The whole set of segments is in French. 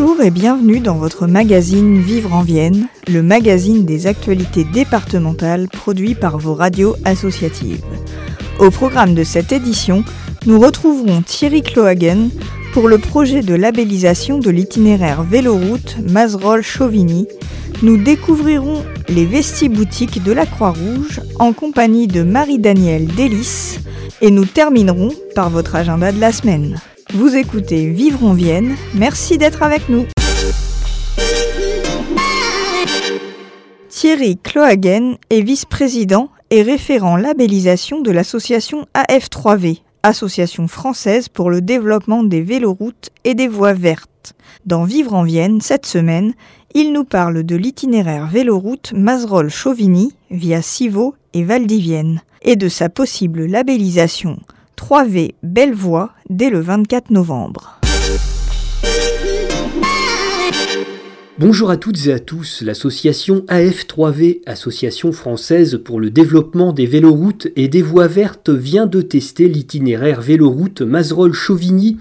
Bonjour et bienvenue dans votre magazine Vivre en Vienne, le magazine des actualités départementales produit par vos radios associatives. Au programme de cette édition, nous retrouverons Thierry Clohagen pour le projet de labellisation de l'itinéraire véloroute Mazerolles-Chauvigny. Nous découvrirons les vestiboutiques de la Croix-Rouge en compagnie de Marie-Danielle Délice et nous terminerons par votre agenda de la semaine. Vous écoutez Vivre en Vienne, merci d'être avec nous. Thierry Clohagen est vice-président et référent labellisation de l'association AF3V, Association française pour le développement des véloroutes et des voies vertes. Dans Vivre en Vienne, cette semaine, il nous parle de l'itinéraire véloroute Mazerolles-Chauvigny via Civaux et Valdivienne et de sa possible labellisation 3V Bellevoie dès le 24 novembre. Bonjour à toutes et à tous. L'association AF3V, Association française pour le développement des véloroutes et des voies vertes, vient de tester l'itinéraire véloroute Mazerolles-Chauvigny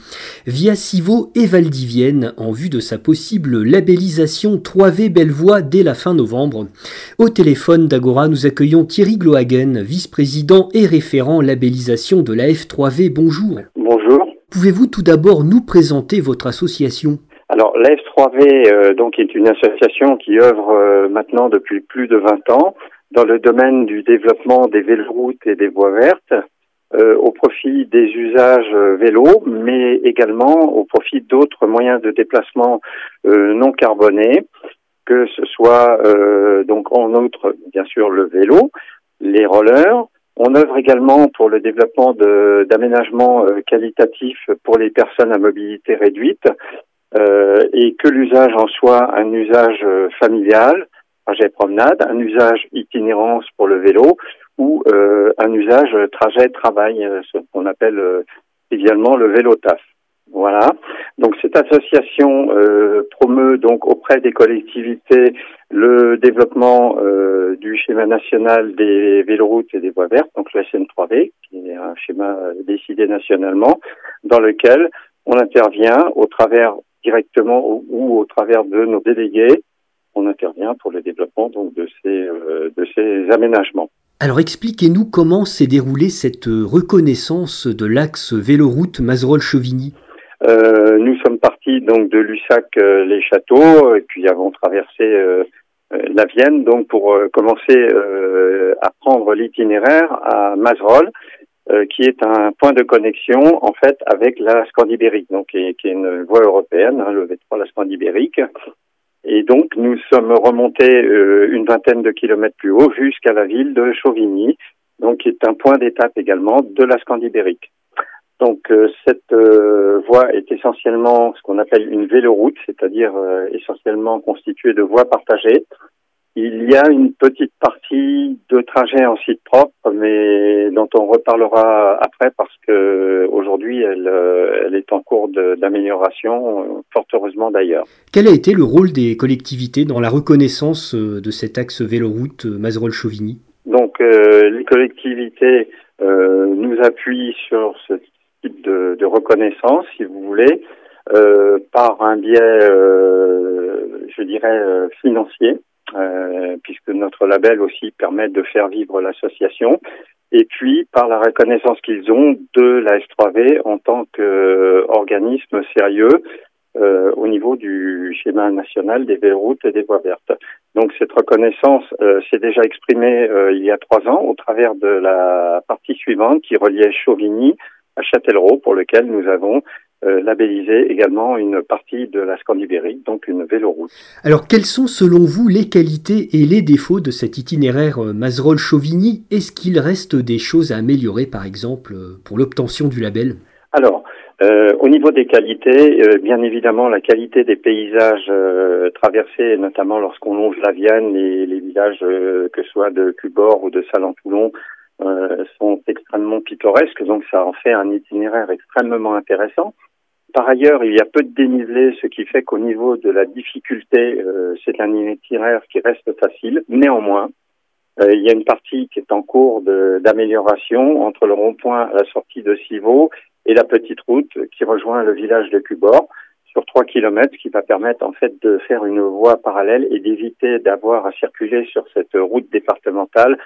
via Civaux et Valdivienne en vue de sa possible labellisation 3V Bellevoie dès la fin novembre. Au téléphone d'Agora, nous accueillons Thierry Glohagen, vice-président et référent labellisation de la F3V. Bonjour. Bonjour. Pouvez-vous tout d'abord nous présenter votre association? Alors l'AF3V euh, donc est une association qui œuvre euh, maintenant depuis plus de 20 ans dans le domaine du développement des véloroutes et des voies vertes euh, au profit des usages vélos, mais également au profit d'autres moyens de déplacement non carbonés, que ce soit donc en outre bien sûr le vélo, les rollers. On œuvre également pour le développement d'aménagements qualitatifs pour les personnes à mobilité réduite et que l'usage en soit un usage euh, familial, trajet promenade, un usage itinérance pour le vélo ou euh, un usage trajet travail, ce qu'on appelle également le vélo taf. Voilà. Donc cette association promeut donc auprès des collectivités le développement du schéma national des véloroutes et des voies vertes, donc le SN3V, qui est un schéma décidé nationalement, dans lequel on intervient au travers directement ou, au travers de nos délégués, on intervient pour le développement donc de ces euh, de ces aménagements. Alors expliquez-nous comment s'est déroulée cette reconnaissance de l'axe véloroute Mazerolles-Chauvigny. Euh, nous sommes partis donc de Lussac euh, les châteaux et puis avons traversé la Vienne donc pour commencer à prendre l'itinéraire à Mazerolles euh, qui est un point de connexion en fait avec la Scandibérique, donc qui est, qui est une voie européenne, hein, le V3 la Scandibérique. Et donc nous sommes remontés euh, une vingtaine de kilomètres plus haut jusqu'à la ville de Chauvigny, donc qui est un point d'étape également de la Scandibérique. Donc euh, cette voie est essentiellement ce qu'on appelle une véloroute, c'est-à-dire essentiellement constituée de voies partagées il y a une petite partie de trajet en site propre, mais dont on reparlera après parce que aujourd'hui elle, euh, elle est en cours d'amélioration, fort heureusement d'ailleurs. Quel a été le rôle des collectivités dans la reconnaissance euh, de cet axe véloroute euh, Mazerolles-Chauvigny Donc les collectivités nous appuient sur ce type de, de reconnaissance, si vous voulez, par un biais, je dirais, financier. Euh, puisque notre label aussi permet de faire vivre l'association, et puis par la reconnaissance qu'ils ont de la S3V en tant qu'organisme sérieux euh, au niveau du schéma national des routes et des voies vertes. Donc cette reconnaissance euh, s'est déjà exprimée euh, il y a trois ans au travers de la partie suivante qui reliait Chauvigny à Châtellerault, pour lequel nous avons euh, labelliser également une partie de la Scandibérique, donc une véloroute. Alors quelles sont selon vous les qualités et les défauts de cet itinéraire euh, Mazerolles-Chauvigny Est-ce qu'il reste des choses à améliorer par exemple euh, pour l'obtention du label? Alors, euh, au niveau des qualités, bien évidemment, la qualité des paysages traversés, notamment lorsqu'on longe la Vienne, les, les villages que ce soit de Cubord ou de Salant-Toulon, sont extrêmement pittoresques, donc ça en fait un itinéraire extrêmement intéressant. Par ailleurs, il y a peu de dénivelé, ce qui fait qu'au niveau de la difficulté, c'est un itinéraire qui reste facile. Néanmoins, euh, il y a une partie qui est en cours d'amélioration entre le rond-point à la sortie de Civaux et la petite route qui rejoint le village de Cubord sur 3 km, qui va permettre en fait de faire une voie parallèle et d'éviter d'avoir à circuler sur cette route départementale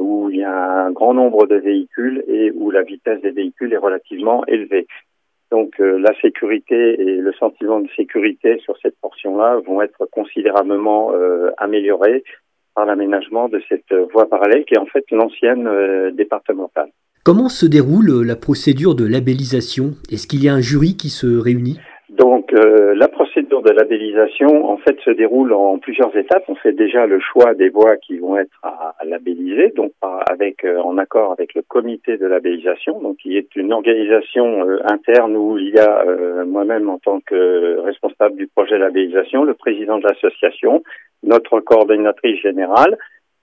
où il y a un grand nombre de véhicules et où la vitesse des véhicules est relativement élevée. Donc euh, la sécurité et le sentiment de sécurité sur cette portion-là vont être considérablement euh, améliorés par l'aménagement de cette voie parallèle qui est en fait l'ancienne euh, départementale. Comment se déroule la procédure de labellisation? Est-ce qu'il y a un jury qui se réunit donc euh, la procédure de labellisation en fait se déroule en plusieurs étapes. On fait déjà le choix des voies qui vont être à, labelliser, donc avec euh, en accord avec le comité de labellisation, donc qui est une organisation interne où il y a moi-même en tant que responsable du projet labellisation, le président de l'association, notre coordinatrice générale,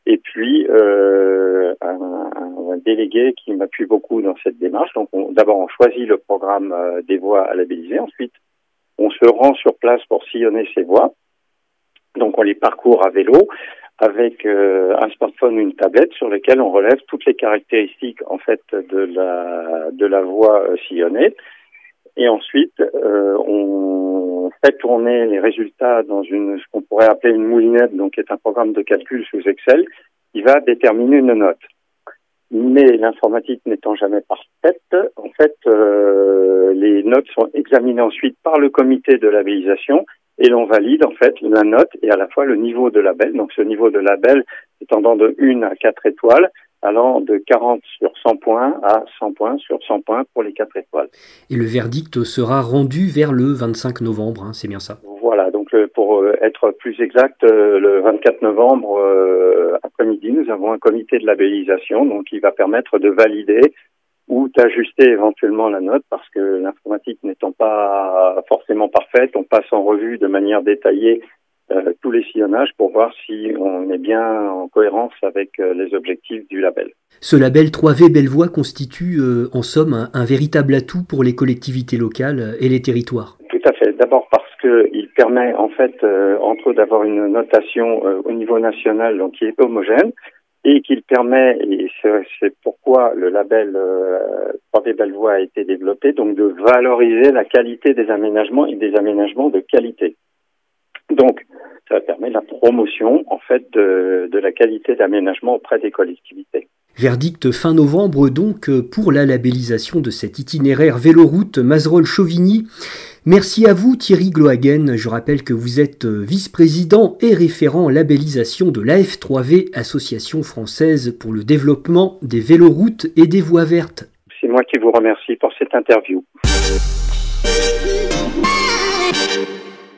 et puis euh, un, délégué qui m'appuie beaucoup dans cette démarche. Donc d'abord on choisit le programme euh, des voies à labelliser, ensuite on se rend sur place pour sillonner ces voies. Donc on les parcourt à vélo avec euh, un smartphone ou une tablette sur lesquelles on relève toutes les caractéristiques en fait de la de la voie euh, sillonnée. Et ensuite, euh, on fait tourner les résultats dans ce qu'on pourrait appeler une moulinette, donc qui est un programme de calcul sous Excel, qui va déterminer une note. Mais l'informatique n'étant jamais parfaite, en fait, euh, les notes sont examinées ensuite par le comité de labellisation et l'on valide en fait la note et à la fois le niveau de label. Donc ce niveau de label étendant de 1 à 4 étoiles allant de 40 sur 100 points à 100 points sur 100 points pour les 4 étoiles. Et le verdict sera rendu vers le 25 novembre, hein, c'est bien ça? Voilà, donc euh, pour euh, être plus exact, euh, le 24 novembre après-midi, nous avons un comité de labellisation donc qui va permettre de valider ou d'ajuster éventuellement la note parce que l'informatique n'étant pas forcément parfaite, on passe en revue de manière détaillée euh, tous les sillonnages pour voir si on est bien en cohérence avec euh, les objectifs du label. Ce label 3V Bellevoie constitue euh, en somme un, véritable atout pour les collectivités locales et les territoires. Tout à fait. D'abord parce qu'il permet en fait entre autres d'avoir une notation au niveau national donc qui est homogène et qu'il permet, et c'est pourquoi le label 3V Bellevoie a été développé, donc de valoriser la qualité des aménagements et des aménagements de qualité. Donc, ça permet la promotion en fait de, de la qualité d'aménagement auprès des collectivités. Verdict fin novembre donc pour la labellisation de cet itinéraire véloroute Mazerolles-Chauvigny. Merci à vous Thierry Glohagen. Je rappelle que vous êtes vice-président et référent labellisation de l'AF3V, Association française pour le développement des véloroutes et des voies vertes. C'est moi qui vous remercie pour cette interview.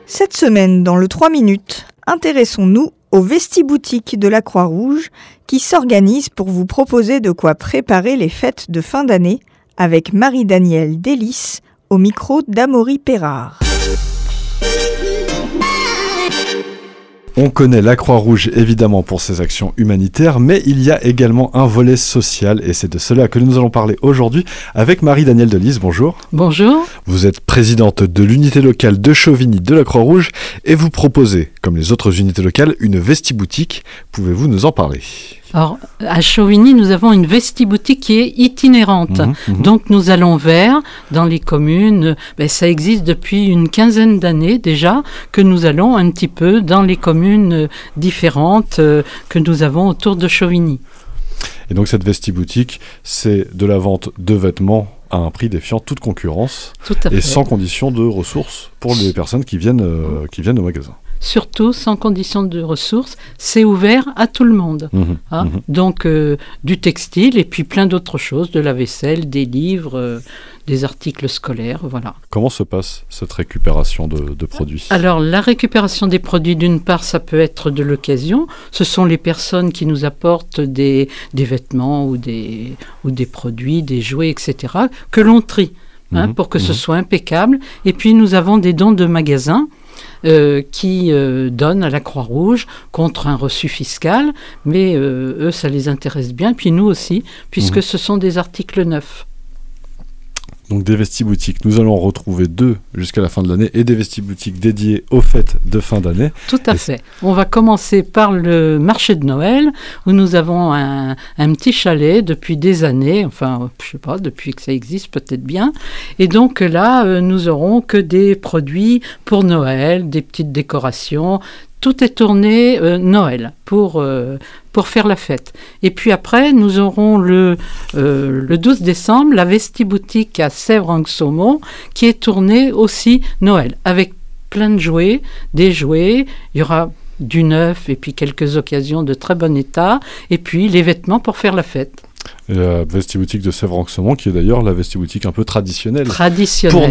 Cette semaine, dans le 3 minutes, intéressons-nous au Vestiboutique de la Croix-Rouge qui s'organise pour vous proposer de quoi préparer les fêtes de fin d'année avec Marie-Danielle Délice au micro d'Amaury Perrard. On connaît la Croix-Rouge évidemment pour ses actions humanitaires, mais il y a également un volet social et c'est de cela que nous allons parler aujourd'hui avec Marie-Danielle Delise. Bonjour. Bonjour. Vous êtes présidente de l'unité locale de Chauvigny de la Croix-Rouge et vous proposez, comme les autres unités locales, une vestiboutique. Pouvez-vous nous en parler? Alors, à Chauvigny, nous avons une vestiboutique qui est itinérante. Mhm, mhm. Donc, nous allons vers, dans les communes, ben, ça existe depuis une quinzaine d'années déjà, que nous allons un petit peu dans les communes différentes euh, que nous avons autour de Chauvigny. Et donc, cette vestiboutique, c'est de la vente de vêtements à un prix défiant toute concurrence et sans condition de ressources pour les personnes qui viennent, euh, qui viennent au magasin surtout sans condition de ressources. C'est ouvert à tout le monde. Mmh, hein. mmh. Donc euh, du textile et puis plein d'autres choses, de la vaisselle, des livres, euh, des articles scolaires, voilà. Comment se passe cette récupération de, produits? Alors la récupération des produits, d'une part, ça peut être de l'occasion. Ce sont les personnes qui nous apportent des, des vêtements ou des, ou des produits, des jouets, etc., que l'on trie. Hein, mmh, pour que ce soit impeccable. Et puis nous avons des dons de magasins euh, qui euh, donnent à la Croix-Rouge contre un reçu fiscal, mais eux, ça les intéresse bien, puis nous aussi, puisque mmh. ce sont des articles neufs donc des vestiboutiques. Nous allons en retrouver deux jusqu'à la fin de l'année et des vestiboutiques dédiées aux fêtes de fin d'année. Tout à fait. On va commencer par le marché de Noël où nous avons un, petit chalet depuis des années, enfin je sais pas, depuis que ça existe peut-être bien. Et donc là, euh, nous aurons que des produits pour Noël, des petites décorations, tout est tourné euh, Noël pour, euh, pour faire la fête. Et puis après, nous aurons le, euh, le 12 décembre la Vestiboutique à Sèvres-en-Saumon qui est tournée aussi Noël avec plein de jouets, des jouets. Il y aura du neuf et puis quelques occasions de très bon état et puis les vêtements pour faire la fête la vestiboutique de Sèvres-en-Saumon, qui est d'ailleurs la vestiboutique un peu traditionnelle, traditionnelle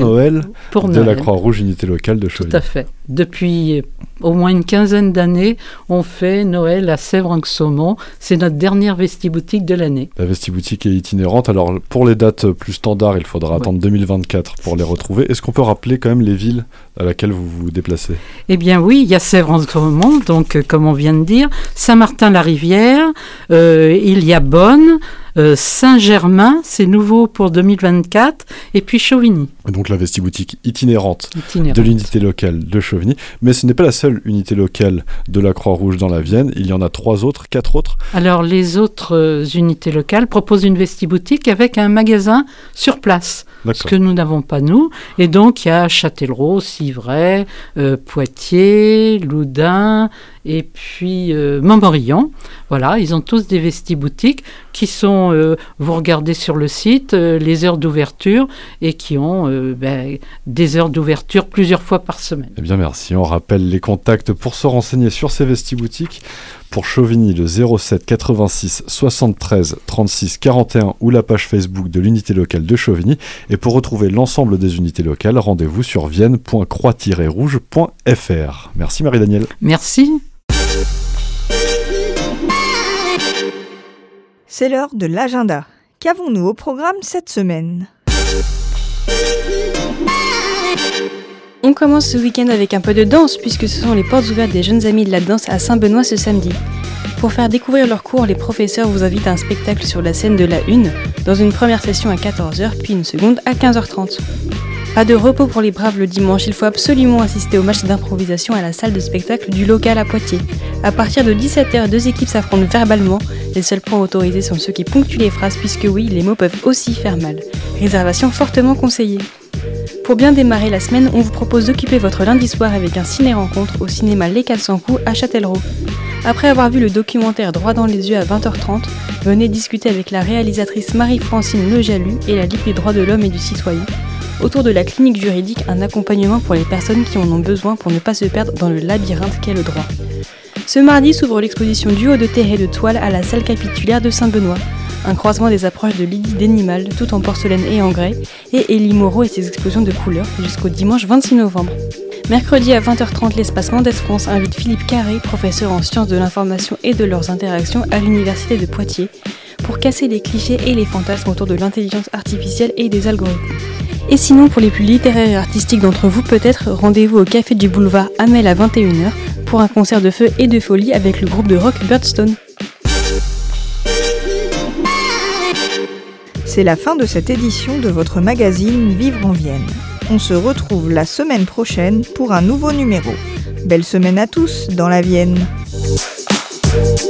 pour Noël de la Croix-Rouge Unité locale de Chauvigny. Tout à fait. Depuis au moins une quinzaine d'années, on fait Noël à Sèvres-en-Saumon. C'est notre dernière vestiboutique de l'année. La vestiboutique est itinérante. Alors, pour les dates plus standards, il faudra attendre 2024 pour les retrouver. Est-ce qu'on peut rappeler quand même les villes à laquelle vous vous déplacez? Eh bien oui, il y a Sèvres-en-Saumon, donc euh, comme on vient de dire, Saint-Martin-la-Rivière, euh, il y a Bonne, euh, Saint-Germain, c'est nouveau pour 2024, et puis Chauvigny. donc la vestiboutique itinérante, itinérante. de l'unité locale de Chauvigny. Mais ce n'est pas la seule unité locale de la Croix-Rouge dans la Vienne, il y en a trois autres, quatre autres. Alors les autres unités locales proposent une vestiboutique avec un magasin sur place ce que nous n'avons pas nous. Et donc il y a Châtellerault, Civray, euh, Poitiers, Loudun et puis euh, Montmorillon. Voilà, ils ont tous des vestiboutiques qui sont, euh, vous regardez sur le site, les heures d'ouverture et qui ont ben, des heures d'ouverture plusieurs fois par semaine. Eh bien merci, on rappelle les contacts pour se renseigner sur ces vestiboutiques pour Chauvigny le 07 86 73 36 41 ou la page Facebook de l'unité locale de Chauvigny. Et pour retrouver l'ensemble des unités locales, rendez-vous sur vienne.croix-rouge.fr. Merci Marie-Danielle. Merci. C'est l'heure de l'agenda. Qu'avons-nous au programme cette semaine? On commence ce week-end avec un peu de danse puisque ce sont les portes ouvertes des jeunes amis de la danse à Saint-Benoît ce samedi. Pour faire découvrir leurs cours, les professeurs vous invitent à un spectacle sur la scène de la Une, dans une première session à 14h puis une seconde à 15h30. Pas de repos pour les braves le dimanche, il faut absolument assister au match d'improvisation à la salle de spectacle du local à Poitiers. À partir de 17h, deux équipes s'affrontent verbalement. Les seuls points autorisés sont ceux qui ponctuent les phrases puisque oui, les mots peuvent aussi faire mal. Réservation fortement conseillée. Pour bien démarrer la semaine, on vous propose d'occuper votre lundi soir avec un ciné-rencontre au cinéma Les 400 coups à Châtellerault. Après avoir vu le documentaire Droit dans les yeux à 20h30, venez discuter avec la réalisatrice Marie-Francine Lejalu et la Ligue des droits de l'homme et du citoyen autour de la clinique juridique, un accompagnement pour les personnes qui en ont besoin pour ne pas se perdre dans le labyrinthe qu'est le droit. Ce mardi s'ouvre l'exposition Duo de terre et de toile à la salle capitulaire de Saint-Benoît un croisement des approches de Lydie Denimal, tout en porcelaine et en grès, et Elie Moreau et ses explosions de couleurs, jusqu'au dimanche 26 novembre. Mercredi à 20h30, l'espace Mendes France invite Philippe Carré, professeur en sciences de l'information et de leurs interactions à l'Université de Poitiers, pour casser les clichés et les fantasmes autour de l'intelligence artificielle et des algorithmes. Et sinon, pour les plus littéraires et artistiques d'entre vous, peut-être rendez-vous au Café du Boulevard Amel à 21h pour un concert de feu et de folie avec le groupe de rock Birdstone. C'est la fin de cette édition de votre magazine Vivre en Vienne. On se retrouve la semaine prochaine pour un nouveau numéro. Belle semaine à tous dans la Vienne.